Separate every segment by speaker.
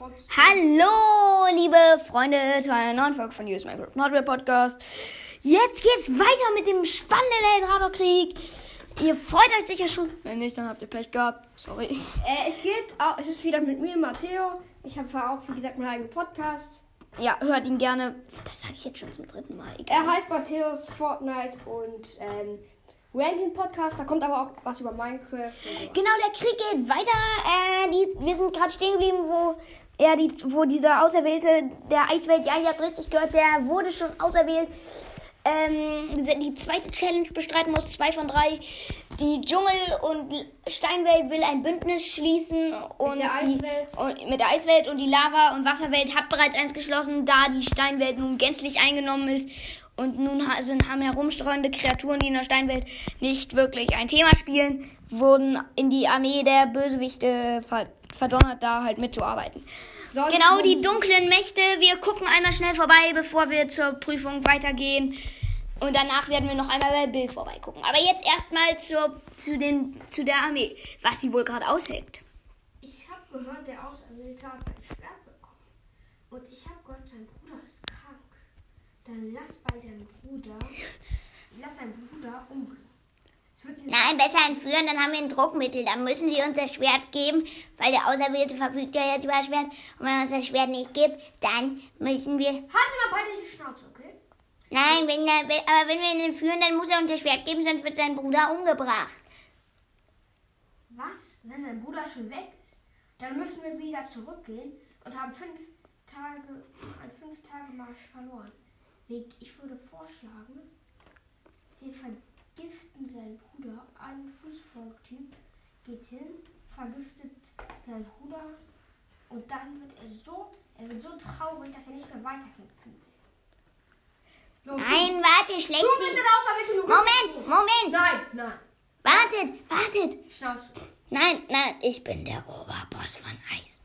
Speaker 1: Hallo, liebe Freunde zu einer neuen Folge von US Minecraft Nordware Podcast. Jetzt geht's weiter mit dem spannenden Eldrador-Krieg. Ihr freut euch sicher schon. Wenn nicht, dann habt ihr Pech gehabt. Sorry.
Speaker 2: Äh, es geht, auch, es ist wieder mit mir, Matteo. Ich habe auch, wie gesagt, meinen eigenen Podcast.
Speaker 1: Ja, hört ihn gerne. Das sage ich jetzt schon zum dritten Mal. Egal.
Speaker 2: Er heißt Matthäus Fortnite und ähm, Ranking Podcast. Da kommt aber auch was über Minecraft.
Speaker 1: Genau, der Krieg geht weiter. Äh, die, wir sind gerade stehen geblieben, wo er die, wo dieser Auserwählte der Eiswelt, ja, ihr habt richtig gehört, der wurde schon auserwählt. Ähm, die zweite Challenge bestreiten muss, zwei von drei. Die Dschungel- und Steinwelt will ein Bündnis schließen und
Speaker 2: der
Speaker 1: die,
Speaker 2: Eiswelt.
Speaker 1: und mit der Eiswelt und die Lava- und Wasserwelt hat bereits eins geschlossen, da die Steinwelt nun gänzlich eingenommen ist. Und nun sind, haben herumstreuende Kreaturen, die in der Steinwelt nicht wirklich ein Thema spielen, wurden in die Armee der Bösewichte ver verdonnert, da halt mitzuarbeiten.
Speaker 2: Sonst
Speaker 1: genau, die dunklen Mächte. Wir gucken einmal schnell vorbei, bevor wir zur Prüfung weitergehen. Und danach werden wir noch einmal bei Bill vorbeigucken. Aber jetzt erstmal zur, zu, den, zu der Armee, was sie wohl gerade aushängt.
Speaker 2: Ich habe gehört, der Auserwählte hat sein Schwert bekommen. Und ich habe gehört, sein Bruder ist krank. Dann lass bei deinem Bruder, lass deinen Bruder umbringen.
Speaker 3: Nein, besser entführen, dann haben wir ein Druckmittel. Dann müssen sie uns das Schwert geben, weil der Auserwählte verfügt ja jetzt über das Schwert. Und wenn er uns das Schwert nicht gibt, dann müssen wir.
Speaker 2: Halt mal beide die Schnauze, okay?
Speaker 3: Nein, wenn er, wenn- aber wenn wir ihn entführen, dann muss er uns das Schwert geben, sonst wird sein Bruder umgebracht.
Speaker 2: Was, wenn sein Bruder schon weg ist? Dann müssen wir wieder zurückgehen und haben fünf Tage, ein fünf Tage Marsch verloren. Ich würde vorschlagen, wir vergiften seinen Bruder, einen Fußvolktyp, geht hin, vergiftet seinen Bruder und dann wird er so, er wird so traurig, dass er nicht mehr weiterkämpfen will. Los,
Speaker 3: Nein, warte, schlecht.
Speaker 2: Du bist du
Speaker 3: Moment, Moment.
Speaker 2: Nein, nein.
Speaker 3: Wartet, wartet.
Speaker 2: Schnauze.
Speaker 3: Nein, nein, ich bin der Oberboss von Eis.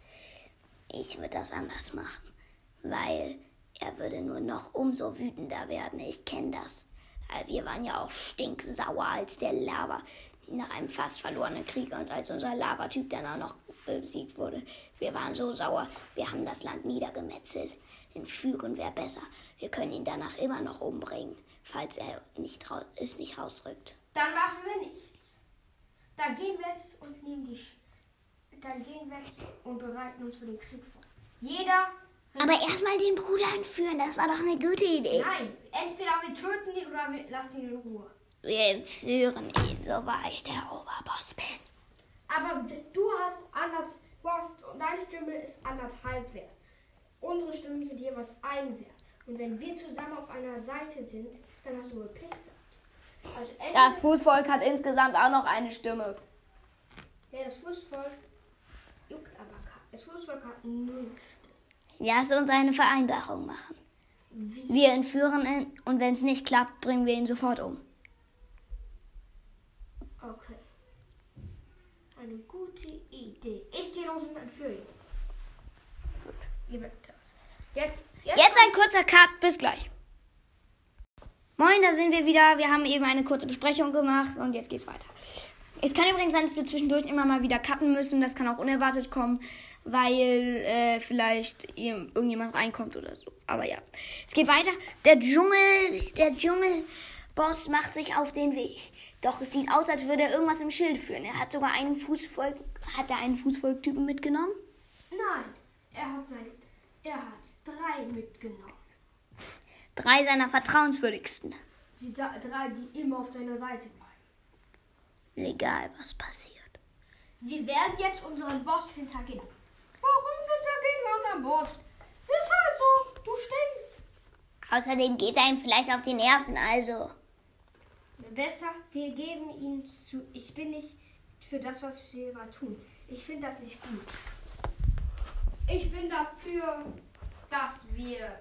Speaker 3: Ich würde das anders machen, weil er würde nur noch umso wütender werden. Ich kenne das. Weil Wir waren ja auch stinksauer als der Lava nach einem fast verlorenen Krieg und als unser Lavatyp dann auch noch besiegt wurde. Wir waren so sauer. Wir haben das Land niedergemetzelt. Entführen wäre besser. Wir können ihn danach immer noch umbringen, falls er nicht es nicht rausrückt.
Speaker 2: Dann machen wir nichts. Dann gehen wir jetzt und nehmen die. Sch dann gehen wir jetzt und bereiten uns für den Krieg vor. Jeder.
Speaker 3: Aber erstmal den Bruder entführen, das war doch eine gute Idee.
Speaker 2: Nein, entweder wir töten ihn oder wir lassen ihn in Ruhe.
Speaker 3: Wir entführen ihn, so war ich der Oberboss bin.
Speaker 2: Aber du hast anders. Du hast, und deine Stimme ist anderthalb wert. Unsere Stimmen sind jeweils ein Wert. Und wenn wir zusammen auf einer Seite sind, dann hast du wohl Pech gehabt. Also.
Speaker 1: Das Fußvolk hat insgesamt auch noch eine Stimme.
Speaker 2: ja, das Fußvolk juckt aber. Das Fußvolk hat null
Speaker 3: Lass uns eine Vereinbarung machen.
Speaker 1: Wir entführen ihn und wenn es nicht klappt, bringen wir ihn sofort um.
Speaker 2: Okay. Eine gute Idee. Ich gehe los und entführe ihn. Gut. Jetzt, jetzt,
Speaker 1: Jetzt ein kurzer Cut, bis gleich. Moin, da sind wir wieder. Wir haben eben eine kurze Besprechung gemacht und jetzt geht's weiter. Es kann übrigens sein, dass wir zwischendurch immer mal wieder cutten müssen. Das kann auch unerwartet kommen, weil äh, vielleicht irgendjemand reinkommt oder so. Aber ja, es geht weiter. Der Dschungel, der Dschungelboss macht sich auf den Weg. Doch es sieht aus, als würde er irgendwas im Schild führen. Er hat sogar einen Fußvolk, hat er einen Fußvolktypen mitgenommen?
Speaker 2: Nein, er hat sein, er hat drei mitgenommen.
Speaker 1: Drei seiner vertrauenswürdigsten.
Speaker 2: Die drei, die immer auf seiner Seite bleiben.
Speaker 1: Egal, was passiert.
Speaker 2: Wir werden jetzt unseren Boss hintergehen. Warum hintergehen wir unseren Boss? Ist halt so. Du stinkst.
Speaker 3: Außerdem geht er ihm vielleicht auf die Nerven, also.
Speaker 2: Besser, wir geben ihn zu. Ich bin nicht für das, was wir gerade tun. Ich finde das nicht gut. Ich bin dafür, dass wir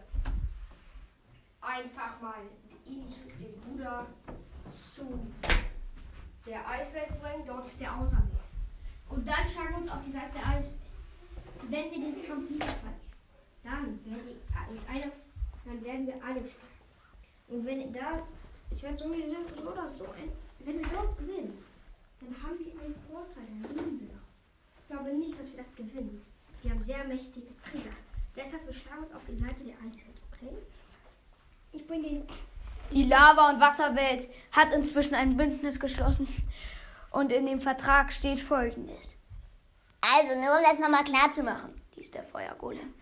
Speaker 2: einfach mal ihn zu dem Bruder zu der Eiswelt bringen. Dort ist der Auserwählt. Und dann schlagen wir uns auf die Seite der Eiswelt. Wenn wir den Kampf verlieren, dann werde einer, dann werden wir alle sterben. Und wenn da, ich werde sowieso so oder so, ein, wenn wir dort gewinnen, dann haben wir einen Vorteil, dann gewinnen wir doch. Ich glaube nicht, dass wir das gewinnen. Die haben sehr mächtige Krieger. Deshalb wir schlagen uns auf die Seite der Eiswelt, okay? Ich bringe den.
Speaker 1: Die Lava- und Wasserwelt hat inzwischen ein Bündnis geschlossen. Und in dem Vertrag steht folgendes.
Speaker 3: Also, nur um das nochmal klar
Speaker 1: Zu machen. Dies ist der Feuergolem.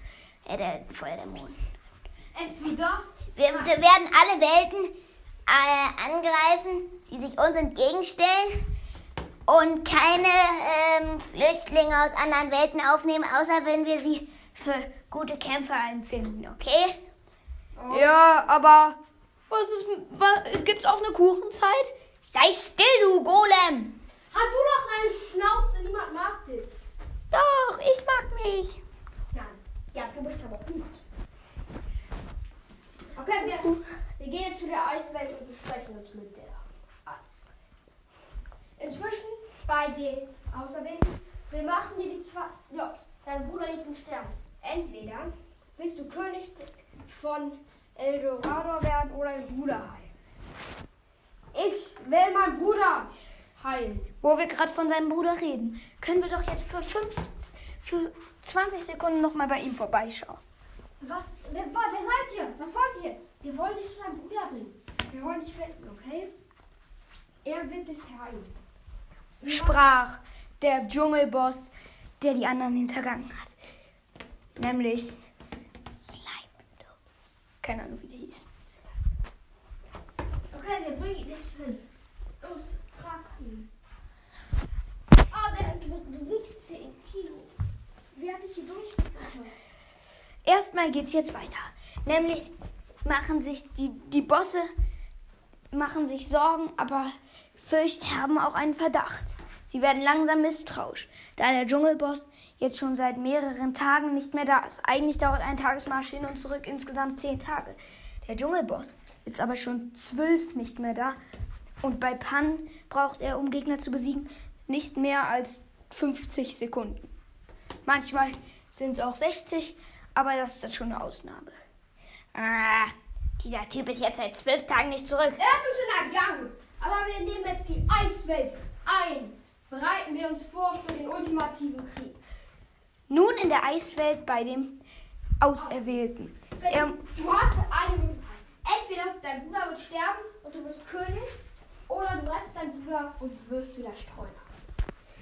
Speaker 1: Äh, der Feuerdämon.
Speaker 2: Es bedarf.
Speaker 3: Wir, wir werden alle Welten äh, angreifen, die sich uns entgegenstellen und keine ähm, Flüchtlinge aus anderen Welten aufnehmen, außer wenn wir sie für gute Kämpfer empfinden, okay?
Speaker 1: Ja, aber was ist. Was, gibt's auch eine Kuchenzeit?
Speaker 3: Sei still, du Golem!
Speaker 2: Hat du doch eine Schnauze, niemand mag dich.
Speaker 1: Doch, mich.
Speaker 2: Nein. Ja, du bist aber gut. Okay, wir, wir gehen jetzt zu der Eiswelt und besprechen uns mit der Eiswelt. Inzwischen bei den Auserwählten, wir machen dir die zwei. Ja, dein Bruder liegt im Stern. Entweder willst du König von Eldorado werden oder dein Bruder heilen. Ich will meinen Bruder heilen.
Speaker 1: Wo wir gerade von seinem Bruder reden, können wir doch jetzt für 15, für 20 Sekunden nochmal bei ihm vorbeischauen.
Speaker 2: Was? Wer, wer seid ihr? Was wollt ihr? Wir wollen dich zu deinem Bruder bringen. Wir wollen dich retten, okay? Er wird dich heilen. Wir
Speaker 1: Sprach der Dschungelboss, der die anderen hintergangen hat. Nämlich Slime. Keine Ahnung, wie der hieß.
Speaker 2: Okay, wir bringen dich hin. Los, trag ihn. Oh, der, du, du wiegst 10 Kilo. Wie hat dich hier durchgefüttert?
Speaker 1: Erstmal geht's jetzt weiter. Nämlich machen sich die, die Bosse machen sich Sorgen, aber fürcht, haben auch einen Verdacht. Sie werden langsam misstrauisch, da der Dschungelboss jetzt schon seit mehreren Tagen nicht mehr da ist. Eigentlich dauert ein Tagesmarsch hin und zurück insgesamt zehn Tage. Der Dschungelboss ist aber schon zwölf nicht mehr da. Und bei Pan braucht er, um Gegner zu besiegen, nicht mehr als 50 Sekunden. Manchmal sind es auch 60, aber das ist dann schon eine Ausnahme.
Speaker 3: Ah, dieser Typ ist jetzt seit zwölf Tagen nicht zurück.
Speaker 2: Er hat uns ergangen. Aber wir nehmen jetzt die Eiswelt ein. Bereiten wir uns vor für den ultimativen Krieg.
Speaker 1: Nun in der Eiswelt bei dem Auserwählten. Er,
Speaker 2: Du hast eine Möglichkeit. Entweder dein Bruder wird sterben und du wirst König, oder du rettest deinen Bruder und wirst wieder Streuner.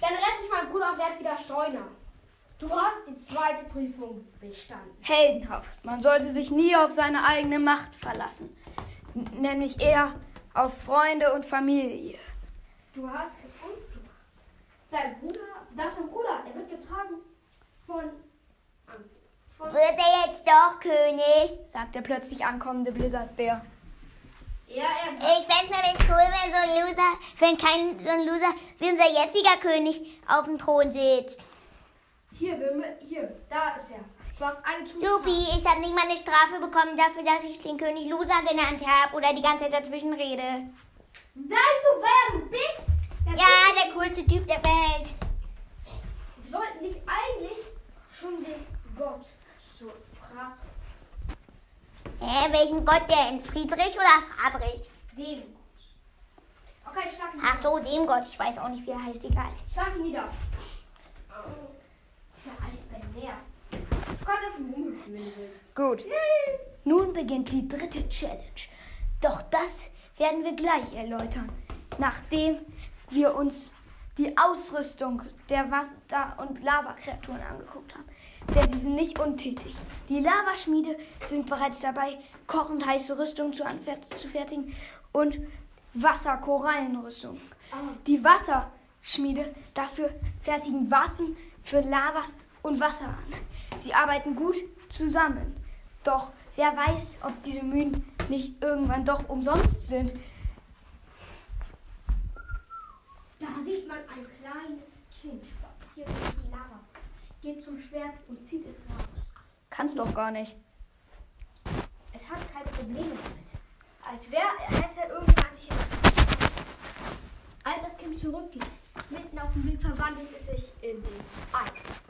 Speaker 2: Dann rettet sich mein Bruder und wird wieder Streuner. Du hast die zweite Prüfung bestanden.
Speaker 1: heldenhaft. Man sollte sich nie auf seine eigene Macht verlassen. N nämlich eher auf Freunde und Familie.
Speaker 2: Du hast es gut gemacht. Dein Bruder, das ist dein Bruder, er wird getragen von. von
Speaker 3: Wird er jetzt doch König?
Speaker 1: sagt der plötzlich ankommende Blizzardbär.
Speaker 2: ja, er wird.
Speaker 3: Ich fände nämlich cool, wenn so ein Loser, wenn kein so ein Loser wie unser jetziger König auf dem Thron sitzt.
Speaker 2: Hier, hier, da ist er. Du hast Zuschauer.
Speaker 3: Supi, ich habe nicht mal eine Strafe bekommen dafür, dass ich den König Loser genannt habe oder die ganze Zeit dazwischen rede.
Speaker 2: Weißt du, wer du bist? Der
Speaker 3: Ja, der coolste Typ der Welt.
Speaker 2: Wir sollten dich eigentlich schon den Gott zur Straße.
Speaker 3: Hä, welchen Gott denn? Friedrich oder Friedrich?
Speaker 2: Den Gott. Okay, schlag ihn
Speaker 3: Ach so, dem Gott. Ich weiß auch nicht, wie er heißt. Egal.
Speaker 2: Schlag ihn nieder. Du kannst auf den spielen, wenn du willst.
Speaker 1: Gut. Nun beginnt die dritte Challenge. Doch das werden wir gleich erläutern, nachdem wir uns die Ausrüstung der Wasser- und Lavakreaturen angeguckt haben. Denn sie sind nicht untätig. Die Lavaschmiede sind bereits dabei, kochend heiße Rüstung zu, zu fertigen und Wasserkorallenrüstung. Die Wasserschmiede dafür fertigen Waffen für Lava und Wasser an. Sie arbeiten gut zusammen. Doch wer weiß, ob diese Mühen nicht irgendwann doch umsonst sind.
Speaker 2: Da sieht man ein kleines Kind spazieren durch die Lava. Geht zum Schwert und zieht es raus.
Speaker 1: Kannst doch gar nicht.
Speaker 2: Es hat keine Probleme damit. Als wäre als er irgendwann sich Als das Kind zurückgeht, mitten auf dem Weg verwandelt es sich in den Eisboss.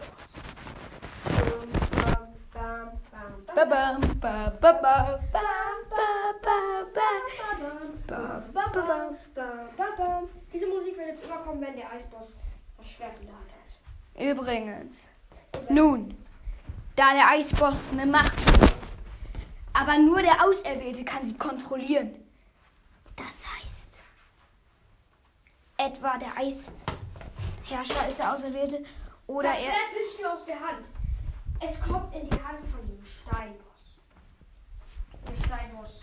Speaker 2: Diese Musik wird jetzt immer kommen, wenn der Eisboss das Schwert in der Hand hat.
Speaker 1: Übrigens, Nun, da der Eisboss eine Macht besitzt, aber nur der Auserwählte kann sie kontrollieren.
Speaker 3: Das heißt,
Speaker 1: Etwa der Eisherrscher ist der Auserwählte oder
Speaker 2: Das
Speaker 1: er.
Speaker 2: Schwert sitzt mir aus der Hand. Es kommt in die Hand von dem Steinboss. Der Steinboss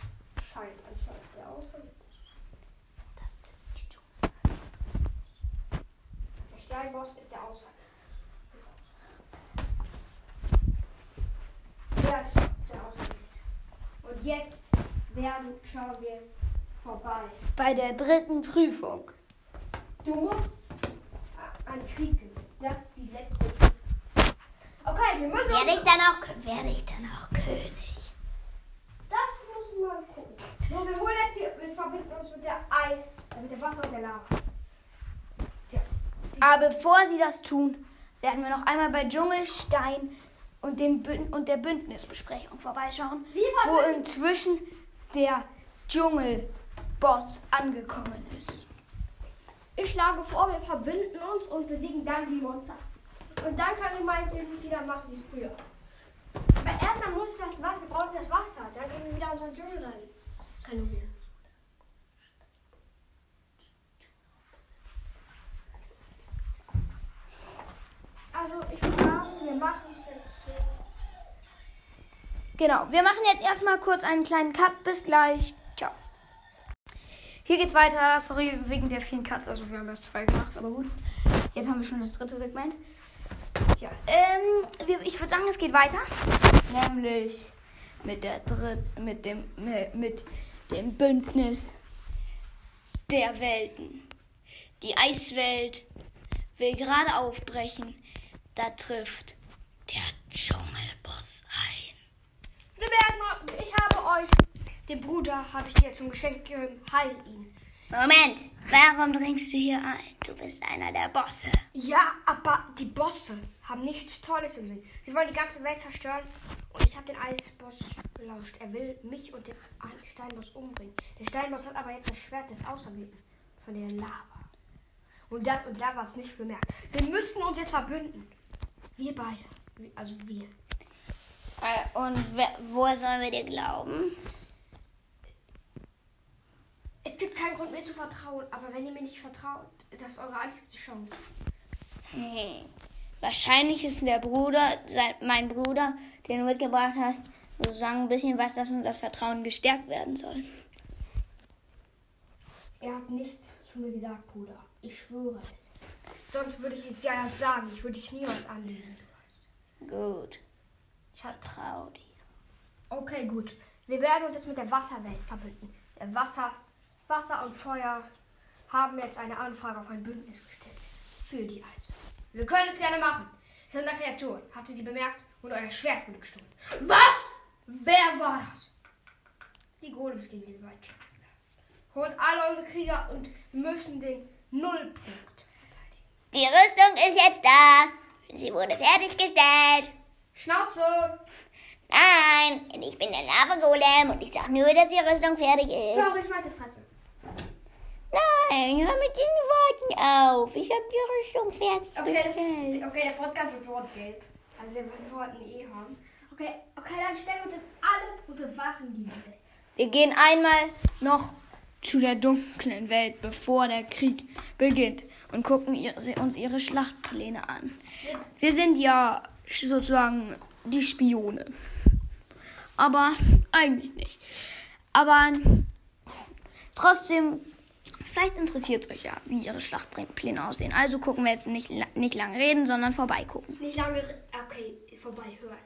Speaker 2: scheint anscheinend der Auserwählte. Der Steinboss ist der Auserwählte. Er ist der Auserwählte. Und jetzt werden, schauen wir vorbei.
Speaker 1: Bei der dritten Prüfung.
Speaker 2: Du musst einen Krieg gewinnen. Das ist die letzte wir müssen
Speaker 3: werde ich dann auch, werde ich dann auch König?
Speaker 2: Das muss man gucken. So, wir holen jetzt hier, wir verbinden uns mit der Eis, äh, mit der Wasser und der Lava. Tja,
Speaker 1: Aber bevor sie das tun, werden wir noch einmal bei Dschungelstein und, dem Bünd und der Bündnisbesprechung vorbeischauen, wo inzwischen der Dschungelboss angekommen ist.
Speaker 2: ich schlage vor, wir verbinden uns und besiegen dann die Monster. Und dann kann ich meinetwegen wieder machen wie früher. Aber erstmal muss das Wasser, wir brauchen das Wasser. Dann können wir wieder unseren Dschungel rein. Renovieren. Also ich würde sagen, wir machen es jetzt so.
Speaker 1: Genau, wir machen jetzt erstmal kurz einen kleinen Cut. Bis gleich. Ciao. Hier geht's weiter. Sorry wegen der vielen Cuts. Also wir haben erst zwei gemacht, aber gut. Jetzt haben wir schon das dritte Segment. Ja, ähm, ich würde sagen, es geht weiter. Nämlich mit der dritten, mit dem, mit dem Bündnis der Welten. Die Eiswelt will gerade aufbrechen. Da trifft
Speaker 3: Der Dschungelboss ein.
Speaker 2: Wir werden, ich habe euch, den Bruder habe ich dir zum Geschenk gegeben, heil ihn.
Speaker 3: Moment, warum dringst du hier ein? Du bist einer der Bosse.
Speaker 2: Ja, aber die Bosse haben nichts Tolles im Sinn. Sie wollen die ganze Welt zerstören und ich habe den Eisboss belauscht. Er will mich und den Steinboss umbringen. Der Steinboss hat aber jetzt das Schwert des Auserwählten von der Lava. Und das und Lava ist nicht bemerkt. Wir müssen uns jetzt verbünden. Wir beide. Also wir.
Speaker 3: Äh, Und wer- wo sollen wir dir glauben?
Speaker 2: Es gibt keinen Grund mir zu vertrauen, aber wenn ihr mir nicht vertraut, das ist eure einzige Chance.
Speaker 3: Hm. Wahrscheinlich ist der Bruder, mein Bruder, den du mitgebracht hast, sozusagen ein bisschen was, dass uns das Vertrauen gestärkt werden soll.
Speaker 2: Er hat nichts zu mir gesagt, Bruder. Ich schwöre es. Sonst würde ich es ja jetzt sagen. Ich würde dich niemals anlügen.
Speaker 3: Gut,
Speaker 2: Ich
Speaker 3: trau dir.
Speaker 2: Okay, gut. Wir werden uns jetzt mit der Wasserwelt verbünden. Der Wasser, Wasser und Feuer haben jetzt eine Anfrage auf ein Bündnis gestellt. Für die Eiswelt. Wir können es gerne machen. Es sind da Kreaturen. Habt ihr sie bemerkt? Und euer Schwert wurde gestohlen. Was? Wer war das? Die Golems gegen den Wald kämpfen. Holt alle eure Krieger und müssen den Nullpunkt verteidigen.
Speaker 3: Die Rüstung ist jetzt da. Sie wurde fertiggestellt.
Speaker 2: Schnauze!
Speaker 3: Nein, ich bin der Lava-Golem und ich sag nur, dass die Rüstung fertig ist.
Speaker 2: Sorry, ich meinte Fresse.
Speaker 3: Nein, hör mit den Worten auf. Ich hab die Rüstung fertig
Speaker 2: Okay, das,
Speaker 3: gestellt.
Speaker 2: okay, der Podcast wird rot-gelb. Also wir wollten eh haben. Okay, okay, dann stellen wir uns jetzt alle und bewachen die Welt.
Speaker 1: Wir gehen einmal noch zu der dunklen Welt, bevor der Krieg beginnt und gucken ihr, uns ihre Schlachtpläne an. Wir sind ja sozusagen die Spione. Aber eigentlich nicht. Aber trotzdem, vielleicht interessiert es euch ja, wie ihre Schlachtpläne aussehen. Also gucken wir jetzt nicht, nicht lange reden, sondern vorbeigucken.
Speaker 2: Nicht lange, okay, vorbei hören.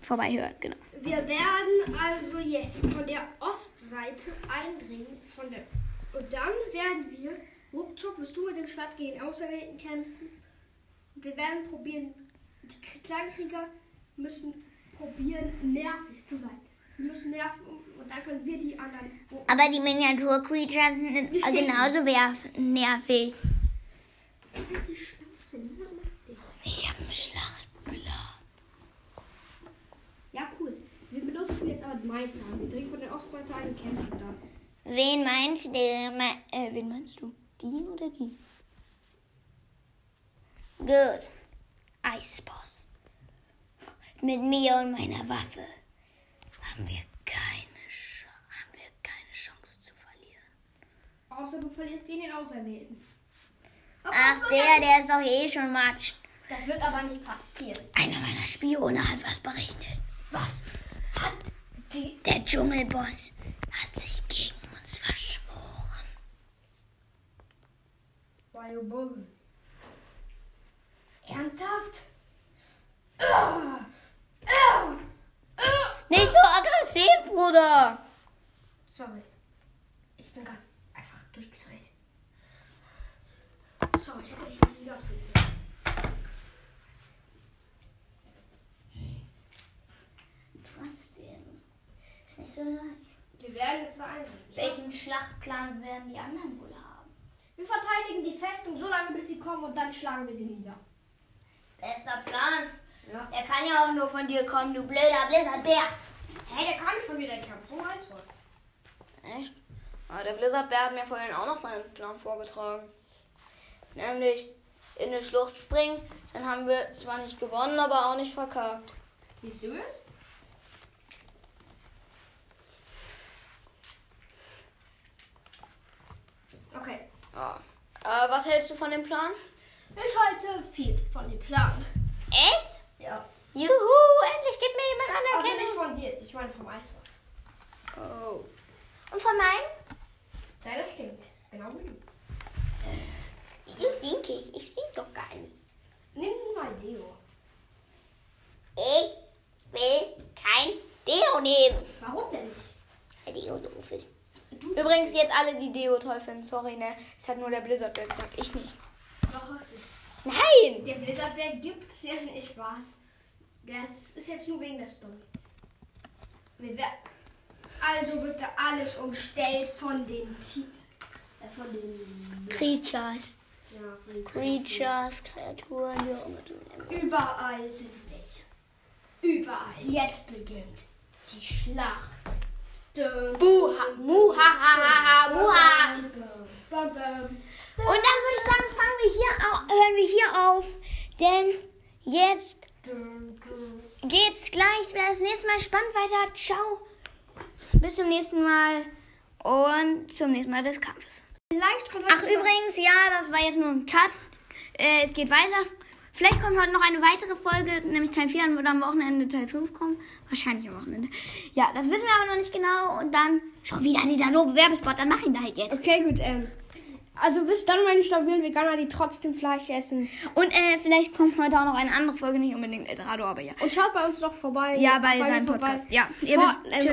Speaker 1: Vorbeihören, genau.
Speaker 2: Wir werden also jetzt von der Ostseite eindringen. Von der, und dann werden wir, ruckzuck, wirst du mit dem Schwert gegen Auserwählten kämpfen. Wir werden probieren, die Kleinkrieger müssen probieren, nervig zu sein. Sie müssen nerven und dann können wir die anderen. wo-
Speaker 3: Aber die Miniatur-Creatures sind
Speaker 2: Die stehen
Speaker 3: genauso nervig.
Speaker 2: Die.
Speaker 3: Ich habe einen Schlachtplan.
Speaker 2: Ja, cool. Wir benutzen jetzt aber meinen Plan. Wir dringen von der Ostseite ein und kämpfen dann.
Speaker 3: Wen meinst du? Äh, wen meinst du? Die oder die? Gut. Eisboss.
Speaker 1: mit mir und meiner Waffe haben wir keine, Sch haben wir keine Chance zu verlieren.
Speaker 2: Außer du verlierst gegen den Auserwählten. Aber
Speaker 1: Ach, der, der ist doch eh schon Matsch.
Speaker 2: Das wird aber nicht passieren.
Speaker 1: Einer meiner Spione hat was berichtet.
Speaker 2: Was? Hat die.
Speaker 1: Der Dschungelboss hat sich gegen uns verschworen.
Speaker 2: Biobullen. Ernsthaft? Ah! Ah! Ah!
Speaker 1: Nicht so Bruder.
Speaker 2: Sorry. Ich bin gerade einfach durchgedreht. Sorry, ich habe mich nicht wieder.
Speaker 1: Trotzdem. Ist nicht so leicht.
Speaker 2: Wir werden jetzt da eintreten.
Speaker 1: Welchen Schlachtplan werden die anderen wohl haben?
Speaker 2: Wir verteidigen die Festung so lange, bis sie kommen und dann schlagen wir sie nieder.
Speaker 1: Bester Plan.
Speaker 2: Ja.
Speaker 1: Der kann ja auch nur von dir kommen, du blöder Blizzardbär.
Speaker 2: Hey, der kann nicht von mir, der kann vom Eiswolf.
Speaker 4: Echt? Aber der Blizzardbär hat mir vorhin auch noch seinen Plan vorgetragen. Nämlich in eine Schlucht springen. Dann haben wir zwar nicht gewonnen, aber auch nicht verkackt.
Speaker 2: Wie süß? Okay.
Speaker 4: Ja. Äh, was hältst du von dem Plan?
Speaker 2: Ich halte viel von dem Plan.
Speaker 1: Echt?
Speaker 2: Ja.
Speaker 1: Juhu, endlich gibt mir jemand
Speaker 2: Also
Speaker 1: Anerkennung.
Speaker 2: nicht von dir, ich meine vom Eiswolf.
Speaker 4: Oh.
Speaker 1: Und von meinem?
Speaker 2: Deiner stimmt. Genau wie du.
Speaker 1: Wieso stink ich? Ich stink doch gar nicht.
Speaker 2: Nimm mal Deo.
Speaker 1: Ich will kein Deo nehmen.
Speaker 2: Warum denn nicht?
Speaker 1: Weil Deo doof ist.
Speaker 4: Übrigens jetzt alle, die Deo toll finden. Sorry, ne? Das hat nur der Blizzardbär gesagt. Ich nicht.
Speaker 2: Doch, hast du.
Speaker 4: Nein!
Speaker 2: Der Blizzardbär gibt's ja nicht was. Das ist jetzt nur wegen der Story. Also wird da alles umstellt von den Tieren. Äh, von den.
Speaker 1: Creatures.
Speaker 2: Ja, von
Speaker 1: Creatures, Kreaturen, wie auch immer du nennst.
Speaker 2: Überall sind welche. Überall. Jetzt beginnt die Schlacht.
Speaker 1: Buha, muha.
Speaker 2: Bum, bum.
Speaker 1: Und dann würde ich sagen, fangen wir hier au hören wir hier auf. Denn jetzt. Geht's gleich das nächste Mal spannend weiter. Ciao. Bis zum nächsten Mal und zum nächsten Mal des Kampfes. Ach, übrigens, ja, das war jetzt nur ein Cut. Äh, es geht weiter. Vielleicht kommt heute noch eine weitere Folge, nämlich Teil 4, dann wird am Wochenende Teil 5 kommen. Wahrscheinlich am Wochenende. Ja, das wissen wir aber noch nicht genau. Und dann schon wieder dieser doofe Werbespot, dann mach ihn da halt jetzt.
Speaker 2: Okay, gut. Ähm, also bis dann, meine stabilen Veganer, die trotzdem Fleisch essen.
Speaker 4: Und äh, vielleicht kommt heute auch noch eine andere Folge, nicht unbedingt Eldorado, aber ja.
Speaker 2: Und schaut bei uns doch vorbei.
Speaker 4: Ja, bei
Speaker 2: mir
Speaker 4: seinem
Speaker 2: vorbei.
Speaker 4: Podcast. Ja, ihr
Speaker 2: Vor-
Speaker 4: wisst. Tschüss.